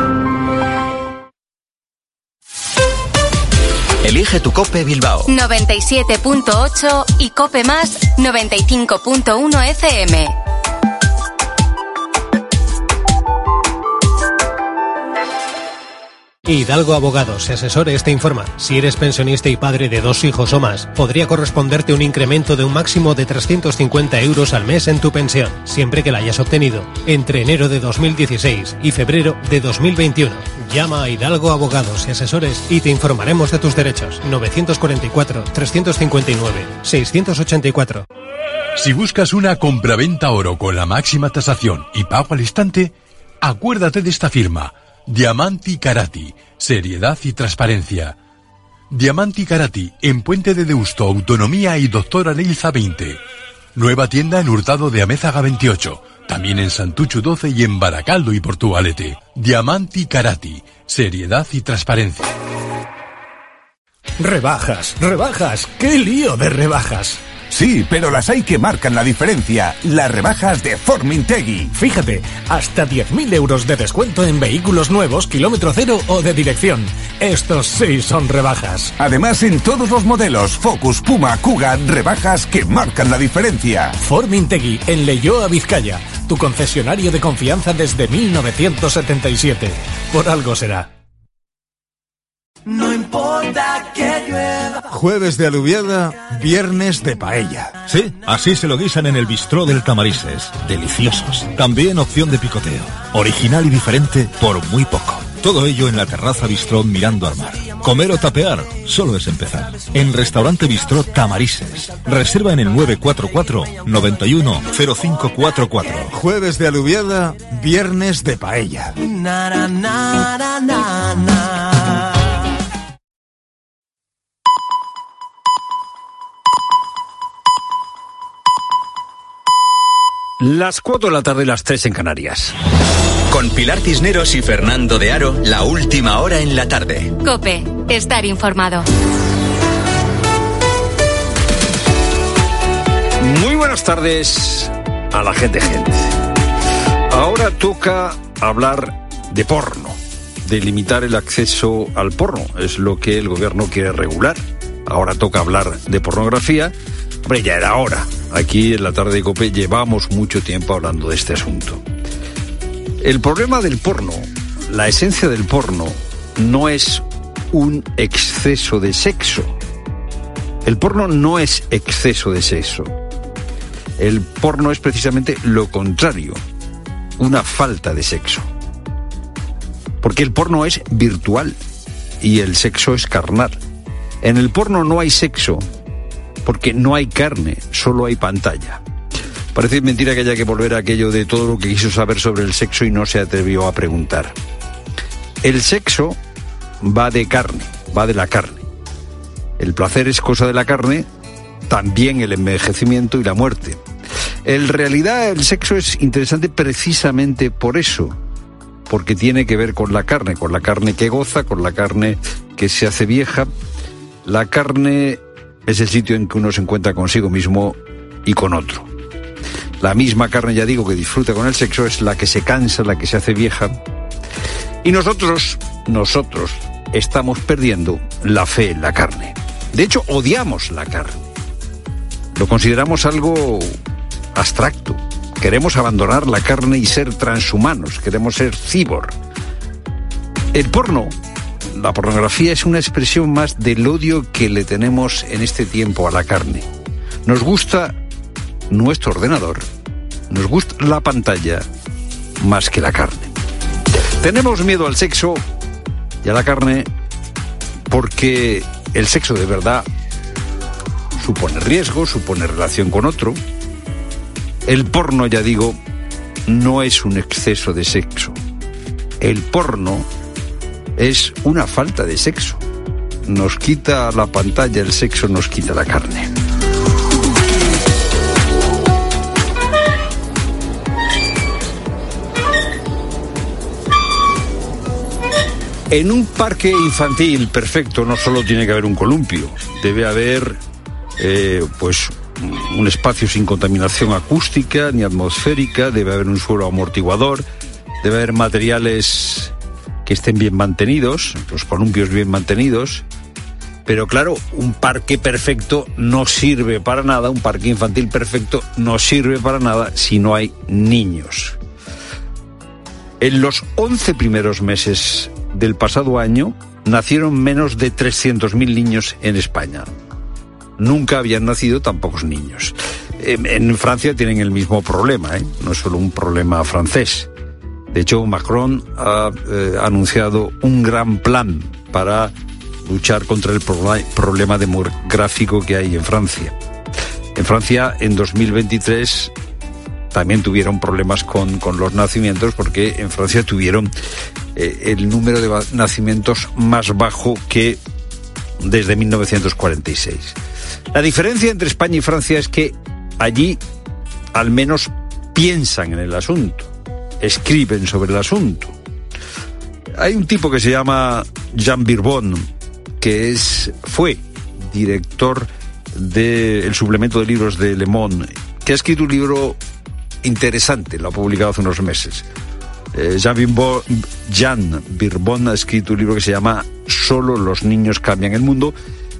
Elige tu Cope Bilbao. 97.8 y Cope Más 95.1 FM. Hidalgo Abogados y Asesores te informa. Si eres pensionista y padre de dos hijos o más, podría corresponderte un incremento de un máximo de 350 euros al mes en tu pensión, siempre que la hayas obtenido entre enero de 2016 y febrero de 2021. Llama a Hidalgo Abogados y Asesores y te informaremos de tus derechos. 944-359-684. Si buscas una compraventa oro con la máxima tasación y pago al instante, acuérdate de esta firma. Diamanti Karati, seriedad y transparencia. Diamanti Karati, en Puente de Deusto, Autonomía y Doctora Neilza 20. Nueva tienda en Hurtado de Amézaga 28. También en Santucho 12 y en Baracaldo y Portugalete. Diamanti Karati. Seriedad y transparencia. Rebajas, rebajas, qué lío de rebajas. Sí, pero las hay que marcan la diferencia. Las rebajas de Formintegui. Fíjate, hasta 10.000 euros de descuento en vehículos nuevos, kilómetro cero o de dirección. Estos sí son rebajas. Además, en todos los modelos, Focus, Puma, Kuga, rebajas que marcan la diferencia. Formintegui, en Leyoa, Vizcaya. Tu concesionario de confianza desde 1977. Por algo será. No importa. Jueves de aluviada, viernes de paella. Sí, así se lo guisan en el bistró del Tamarises. Deliciosos. También opción de picoteo. Original y diferente por muy poco. Todo ello en la terraza bistró mirando al mar. Comer o tapear solo es empezar. En Restaurante Bistró Tamarises. Reserva en el 944 91 0544. Jueves de aluviada, viernes de paella. Na, na, na, Las 4 de la tarde, las 3 en Canarias. Con Pilar Cisneros y Fernando de Aro, la última hora en la tarde. Cope, estar informado. Muy buenas tardes a la gente, gente. Ahora toca hablar de porno, de limitar el acceso al porno. Es lo que el gobierno quiere regular. Ahora toca hablar de pornografía. Hombre, ya era hora. Aquí en la tarde de COPE llevamos mucho tiempo hablando de este asunto. El problema del porno, la esencia del porno, no es un exceso de sexo. El porno no es exceso de sexo. El porno es precisamente lo contrario, una falta de sexo. Porque el porno es virtual y el sexo es carnal. En el porno no hay sexo, porque no hay carne, solo hay pantalla. Parece mentira que haya que volver a aquello de todo lo que quiso saber sobre el sexo y no se atrevió a preguntar. El sexo va de carne, va de la carne. El placer es cosa de la carne, también el envejecimiento y la muerte. En realidad el sexo es interesante precisamente por eso, porque tiene que ver con la carne, con la carne que goza, con la carne que se hace vieja. La carne es el sitio en que uno se encuentra consigo mismo y con otro. La misma carne, ya digo, que disfruta con el sexo es la que se cansa, la que se hace vieja. Y nosotros, nosotros, estamos perdiendo la fe en la carne. De hecho, odiamos la carne. Lo consideramos algo abstracto. Queremos abandonar la carne y ser transhumanos. Queremos ser cibor. El porno la pornografía es una expresión más del odio que le tenemos en este tiempo a la carne. Nos gusta nuestro ordenador, nos gusta la pantalla más que la carne. Tenemos miedo al sexo y a la carne porque el sexo de verdad supone riesgo, supone relación con otro. El porno, ya digo, no es un exceso de sexo. El porno es una falta de sexo. Nos quita la pantalla, el sexo nos quita la carne. En un parque infantil perfecto no solo tiene que haber un columpio, debe haber eh, pues un espacio sin contaminación acústica ni atmosférica, debe haber un suelo amortiguador, debe haber materiales estén bien mantenidos, los columpios bien mantenidos. Pero claro, un parque perfecto no sirve para nada, un parque infantil perfecto no sirve para nada si no hay niños. En los 11 primeros meses del pasado año nacieron menos de 300.000 niños en España. Nunca habían nacido tan pocos niños. En Francia tienen el mismo problema, ¿eh? no es solo un problema francés. De hecho, Macron ha eh, anunciado un gran plan para luchar contra el problema demográfico que hay en Francia. En Francia, en 2023, también tuvieron problemas con, los nacimientos porque en Francia tuvieron eh, el número de nacimientos más bajo que desde 1946. La diferencia entre España y Francia es que allí al menos piensan en el asunto, escriben sobre el asunto. Hay un tipo que se llama Jean Birbon, que es, fue director del suplemento de libros de Le Monde, que ha escrito un libro interesante, lo ha publicado hace unos meses. Eh, Jean, Birbon, Birbon ha escrito un libro que se llama Solo los niños cambian el mundo,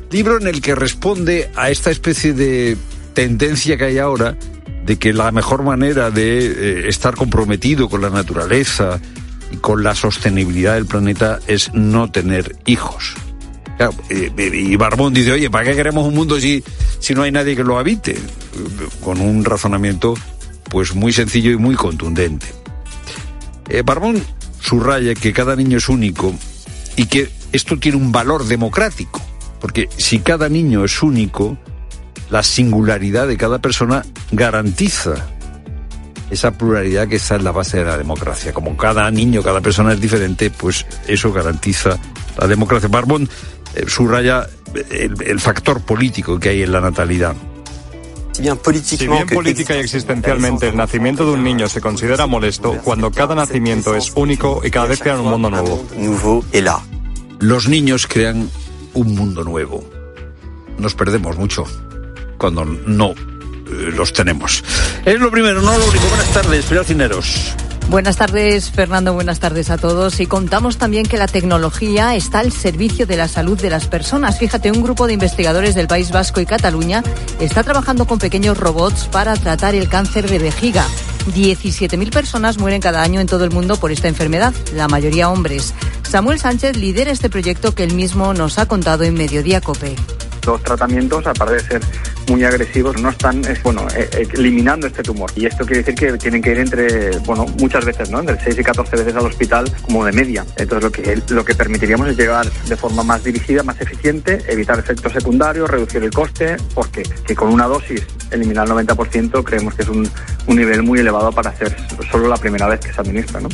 libro en el que responde a esta especie de tendencia que hay ahora de que la mejor manera de eh, estar comprometido con la naturaleza y con la sostenibilidad del planeta es no tener hijos. Eh, y Barbón dice, oye, ¿para qué queremos un mundo si, si no hay nadie que lo habite? Con un razonamiento pues muy sencillo y muy contundente. Eh, Barbón subraya que cada niño es único y que esto tiene un valor democrático, porque si cada niño es único, la singularidad de cada persona garantiza esa pluralidad que está en la base de la democracia. Como cada niño, cada persona es diferente, pues eso garantiza la democracia. Barbón eh, subraya el, el factor político que hay en la natalidad. Si bien política y existencialmente el nacimiento de un niño se considera molesto, cuando cada nacimiento es único y cada vez crean un mundo nuevo. Los niños crean un mundo nuevo. Nos perdemos mucho cuando no eh, los tenemos. Es lo primero, no lo único. Buenas tardes, Pilar Cineros. Buenas tardes, Fernando. Buenas tardes a todos. Y contamos también que la tecnología está al servicio de la salud de las personas. Fíjate, un grupo de investigadores del País Vasco y Cataluña está trabajando con pequeños robots para tratar el cáncer de vejiga. 17.000 personas mueren cada año en todo el mundo por esta enfermedad, la mayoría hombres. Samuel Sánchez lidera este proyecto que él mismo nos ha contado en Mediodía Cope los tratamientos, aparte de ser muy agresivos, no están bueno, eh, eh, eliminando este tumor. Y esto quiere decir que tienen que ir entre, bueno, muchas veces, ¿no? Entre 6 y 14 veces al hospital como de media. Entonces lo que, lo que permitiríamos es llegar de forma más dirigida, más eficiente, evitar efectos secundarios, reducir el coste, porque que con una dosis eliminar el 90% creemos que es un, un nivel muy elevado para hacer solo la primera vez que se administra, ¿no?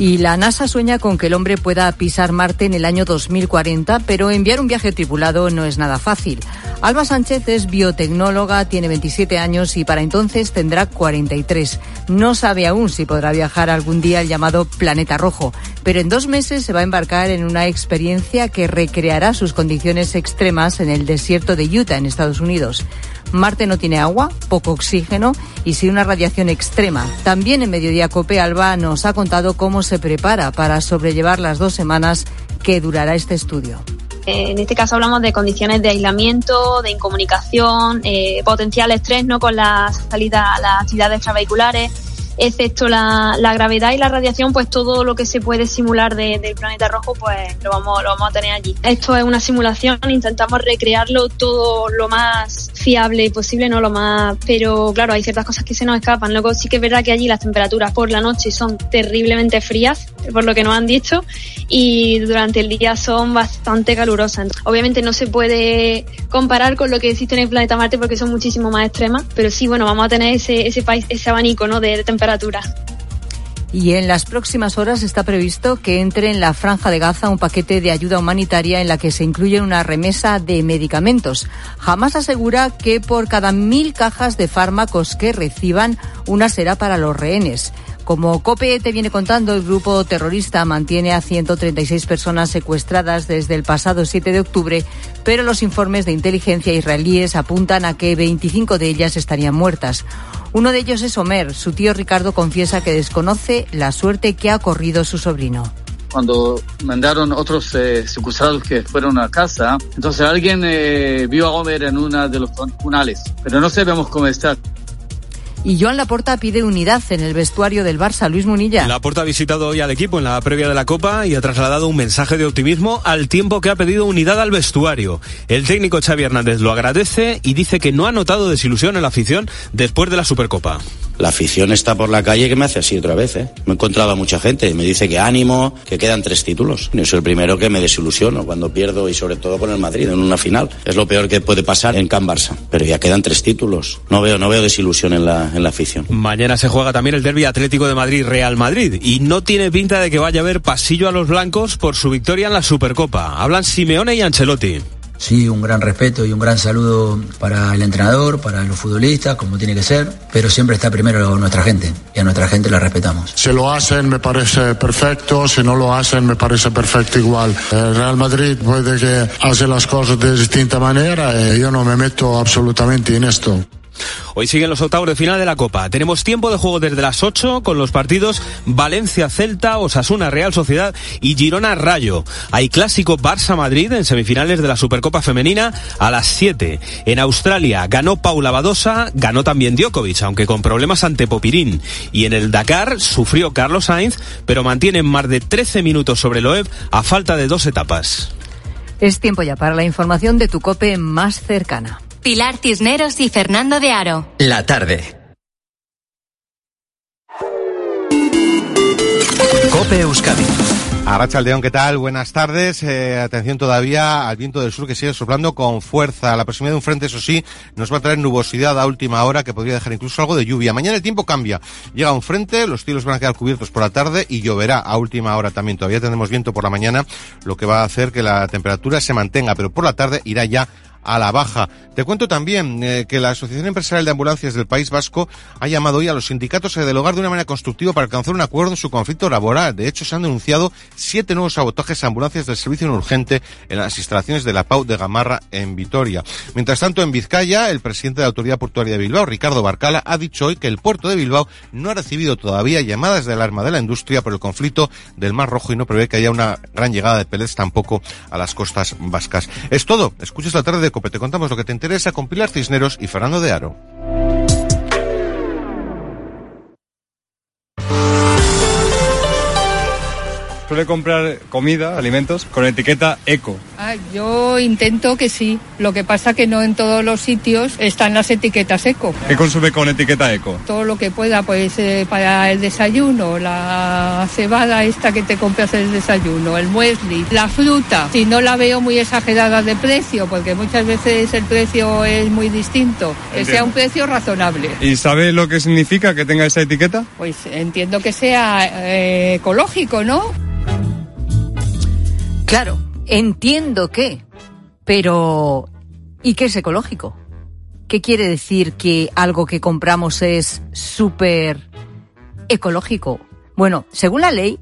Y la NASA sueña con que el hombre pueda pisar Marte en el año 2040, pero enviar un viaje tripulado no es nada fácil. Alba Sánchez es biotecnóloga, tiene 27 años y para entonces tendrá 43. No sabe aún si podrá viajar algún día al llamado Planeta Rojo, pero en dos meses se va a embarcar en una experiencia que recreará sus condiciones extremas en el desierto de Utah, en Estados Unidos. Marte no tiene agua, poco oxígeno y sí una radiación extrema. También en Mediodía Cope Alba nos ha contado cómo se prepara para sobrellevar las dos semanas que durará este estudio. En este caso hablamos de condiciones de aislamiento, de incomunicación, eh, potencial estrés ¿no? con la salida a las actividades extravehiculares excepto la, la, gravedad y la radiación, pues todo lo que se puede simular de, del planeta rojo, pues lo vamos, lo vamos a tener allí. Esto es una simulación, intentamos recrearlo todo lo más fiable posible, no lo más, pero claro, hay ciertas cosas que se nos escapan. Luego sí que es verdad que allí las temperaturas por la noche son terriblemente frías, por lo que nos han dicho, y durante el día son bastante calurosas. Obviamente no se puede comparar con lo que existe en el planeta Marte porque son muchísimo más extremas, pero sí, bueno, vamos a tener ese, ese país, ese abanico, ¿no? De temperatura y en las próximas horas está previsto que entre en la franja de Gaza un paquete de ayuda humanitaria en la que se incluye una remesa de medicamentos. Jamás asegura que por cada mil cajas de fármacos que reciban, una será para los rehenes. Como COPE te viene contando, el grupo terrorista mantiene a 136 personas secuestradas desde el pasado 7 de octubre, pero los informes de inteligencia israelíes apuntan a que 25 de ellas estarían muertas. Uno de ellos es Omer. Su tío Ricardo confiesa que desconoce la suerte que ha corrido su sobrino cuando mandaron otros eh, secuestrados que fueron a casa, entonces alguien eh, vio a Omer en una de los tunales, pero no sabemos cómo está. Y Joan Laporta pide unidad en el vestuario del Barça. Luis Munilla. Laporta ha visitado hoy al equipo en la previa de la Copa y ha trasladado un mensaje de optimismo al tiempo que ha pedido unidad al vestuario. El técnico Xavi Hernández lo agradece y dice que no ha notado desilusión en la afición después de la Supercopa. La afición está por la calle que me hace así otra vez. ¿eh? Me he encontrado a mucha gente. Me dice que ánimo, que quedan tres títulos. Yo soy el primero que me desilusiono cuando pierdo y sobre todo con el Madrid en una final. Es lo peor que puede pasar en Can Barça. Pero ya quedan tres títulos. No veo, no veo desilusión en la, en la afición. Mañana se juega también el derby Atlético de Madrid-Real Madrid. Y no tiene pinta de que vaya a haber pasillo a los blancos por su victoria en la Supercopa. Hablan Simeone y Ancelotti. Sí, un gran respeto y un gran saludo para el entrenador, para los futbolistas, como tiene que ser, pero siempre está primero nuestra gente y a nuestra gente la respetamos. Si lo hacen me parece perfecto, si no lo hacen me parece perfecto igual. El Real Madrid puede que hace las cosas de distinta manera y yo no me meto absolutamente en esto. Hoy siguen los octavos de final de la Copa. Tenemos tiempo de juego desde las 8 con los partidos Valencia-Celta, Osasuna-Real Sociedad y Girona-Rayo. Hay clásico Barça-Madrid en semifinales de la Supercopa Femenina a las 7. En Australia ganó Paula Badosa, ganó también Djokovic, aunque con problemas ante Popirín. Y en el Dakar sufrió Carlos Sainz, pero mantiene más de 13 minutos sobre Loeb a falta de dos etapas. Es tiempo ya para la información de tu cope más cercana. Pilar Cisneros y Fernando de Aro. La tarde. Cope Euskadi. Arracha León, ¿qué tal? Buenas tardes. Eh, atención todavía al viento del sur que sigue soplando con fuerza. La proximidad de un frente, eso sí, nos va a traer nubosidad a última hora que podría dejar incluso algo de lluvia. Mañana el tiempo cambia. Llega un frente, los cielos van a quedar cubiertos por la tarde y lloverá a última hora también. Todavía tendremos viento por la mañana, lo que va a hacer que la temperatura se mantenga, pero por la tarde irá ya a la baja. Te cuento también eh, que la Asociación Empresarial de Ambulancias del País Vasco ha llamado hoy a los sindicatos a dialogar de una manera constructiva para alcanzar un acuerdo en su conflicto laboral. De hecho, se han denunciado siete nuevos sabotajes a ambulancias del servicio en urgente en las instalaciones de la PAU de Gamarra en Vitoria. Mientras tanto, en Vizcaya, el presidente de la Autoridad Portuaria de Bilbao, Ricardo Barcala, ha dicho hoy que el puerto de Bilbao no ha recibido todavía llamadas de alarma de la industria por el conflicto del Mar Rojo y no prevé que haya una gran llegada de pellets tampoco a las costas vascas. Es todo. Escuches la tarde de Cope. Te contamos lo que te interesa con Pilar Cisneros y Fernando de Aro. Suele comprar comida, alimentos, con etiqueta eco. Ah, yo intento que sí. Lo que pasa que no en todos los sitios están las etiquetas eco. ¿Qué consume con etiqueta eco? Todo lo que pueda, pues eh, para el desayuno, la cebada esta que te compras el desayuno, el muesli, la fruta. Si no la veo muy exagerada de precio, porque muchas veces el precio es muy distinto, que sea un precio razonable. ¿Y sabe lo que significa que tenga esa etiqueta? Pues entiendo que sea eh, ecológico, ¿no? Claro, entiendo que, pero ¿y qué es ecológico? ¿Qué quiere decir que algo que compramos es súper ecológico? Bueno, según la ley,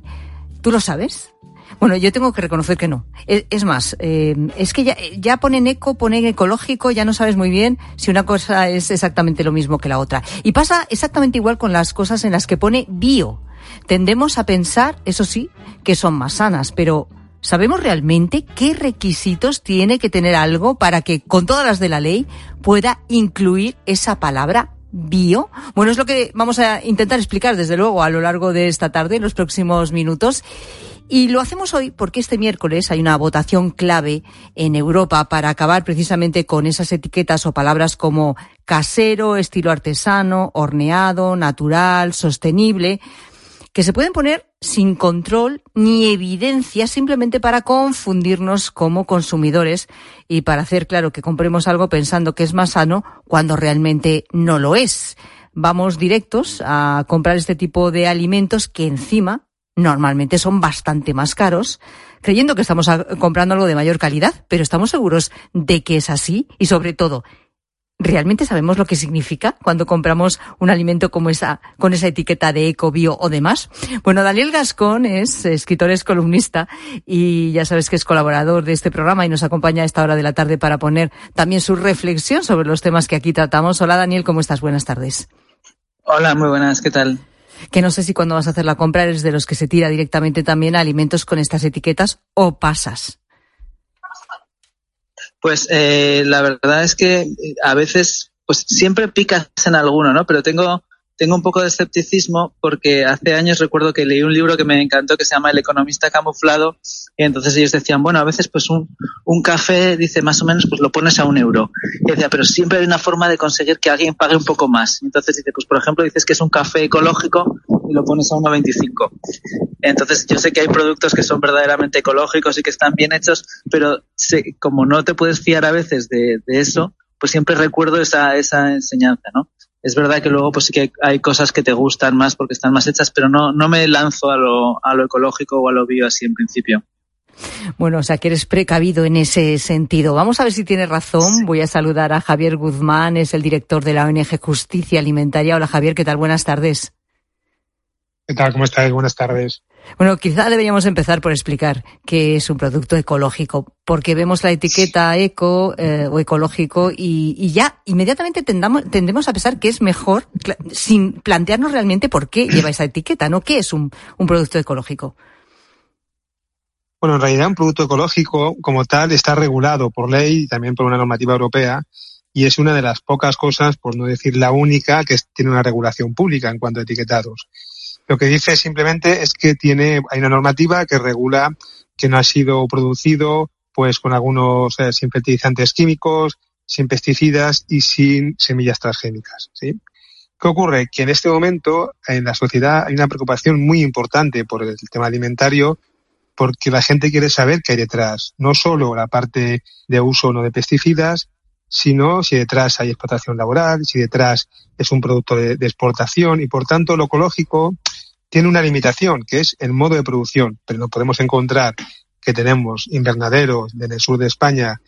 ¿tú lo sabes? Bueno, yo tengo que reconocer que no. Es, es más, eh, es que ya, ya ponen eco, ponen ecológico, ya no sabes muy bien si una cosa es exactamente lo mismo que la otra. Y pasa exactamente igual con las cosas en las que pone bio. Tendemos a pensar, eso sí, que son más sanas, pero ¿Sabemos realmente qué requisitos tiene que tener algo para que, con todas las de la ley, pueda incluir esa palabra bio? Bueno, es lo que vamos a intentar explicar, desde luego, a lo largo de esta tarde, en los próximos minutos. Y lo hacemos hoy porque este miércoles hay una votación clave en Europa para acabar precisamente con esas etiquetas o palabras como casero, estilo artesano, horneado, natural, sostenible, que se pueden poner sin control ni evidencia simplemente para confundirnos como consumidores y para hacer claro que compremos algo pensando que es más sano cuando realmente no lo es. Vamos directos a comprar este tipo de alimentos que encima normalmente son bastante más caros, creyendo que estamos comprando algo de mayor calidad, pero estamos seguros de que es así y sobre todo ¿Realmente sabemos lo que significa cuando compramos un alimento como esa, con esa etiqueta de eco, bio o demás? Bueno, Daniel Gascón es escritor, es columnista y ya sabes que es colaborador de este programa y nos acompaña a esta hora de la tarde para poner también su reflexión sobre los temas que aquí tratamos. Hola Daniel, ¿cómo estás? Buenas tardes. Hola, muy buenas, ¿qué tal? Que no sé si cuando vas a hacer la compra eres de los que se tira directamente también a alimentos con estas etiquetas o pasas. Pues eh, la verdad es que a veces, pues siempre picas en alguno, ¿no? Pero tengo tengo un poco de escepticismo porque hace años recuerdo que leí un libro que me encantó que se llama El economista camuflado y entonces ellos decían, bueno, a veces pues un, un café, dice, más o menos, pues lo pones a un euro. Y decía, pero siempre hay una forma de conseguir que alguien pague un poco más. Entonces dice, pues por ejemplo, dices que es un café ecológico y lo pones a 1,25. Entonces yo sé que hay productos que son verdaderamente ecológicos y que están bien hechos, pero como no te puedes fiar a veces de, de eso, pues siempre recuerdo esa, esa enseñanza, ¿no? Es verdad que luego pues sí que hay cosas que te gustan más porque están más hechas, pero no, no me lanzo a lo, a lo ecológico o a lo bio así en principio. Bueno, o sea, que eres precavido en ese sentido. Vamos a ver si tiene razón. Voy a saludar a Javier Guzmán, es el director de la ONG Justicia Alimentaria. Hola Javier, ¿qué tal? Buenas tardes. ¿Qué tal? ¿Cómo estáis? Buenas tardes. Bueno, quizá deberíamos empezar por explicar qué es un producto ecológico, porque vemos la etiqueta eco eh, o ecológico y, ya inmediatamente tendemos a pensar que es mejor sin plantearnos realmente por qué [coughs] lleva esa etiqueta, ¿no? ¿Qué es un, un producto ecológico? Bueno, en realidad un producto ecológico como tal está regulado por ley y también por una normativa europea y es una de las pocas cosas, por no decir la única, que tiene una regulación pública en cuanto a etiquetados. Lo que dice simplemente es que tiene, hay una normativa que regula que no ha sido producido pues con algunos eh, sin fertilizantes químicos, sin pesticidas y sin semillas transgénicas. ¿sí? ¿Qué ocurre? Que en este momento en la sociedad hay una preocupación muy importante por el tema alimentario porque la gente quiere saber qué hay detrás. No solo la parte de uso o no de pesticidas, sino si detrás hay explotación laboral, si detrás es un producto de, de exportación y por tanto lo ecológico tiene una limitación, que es el modo de producción, pero no podemos encontrar que tenemos invernaderos en el sur de España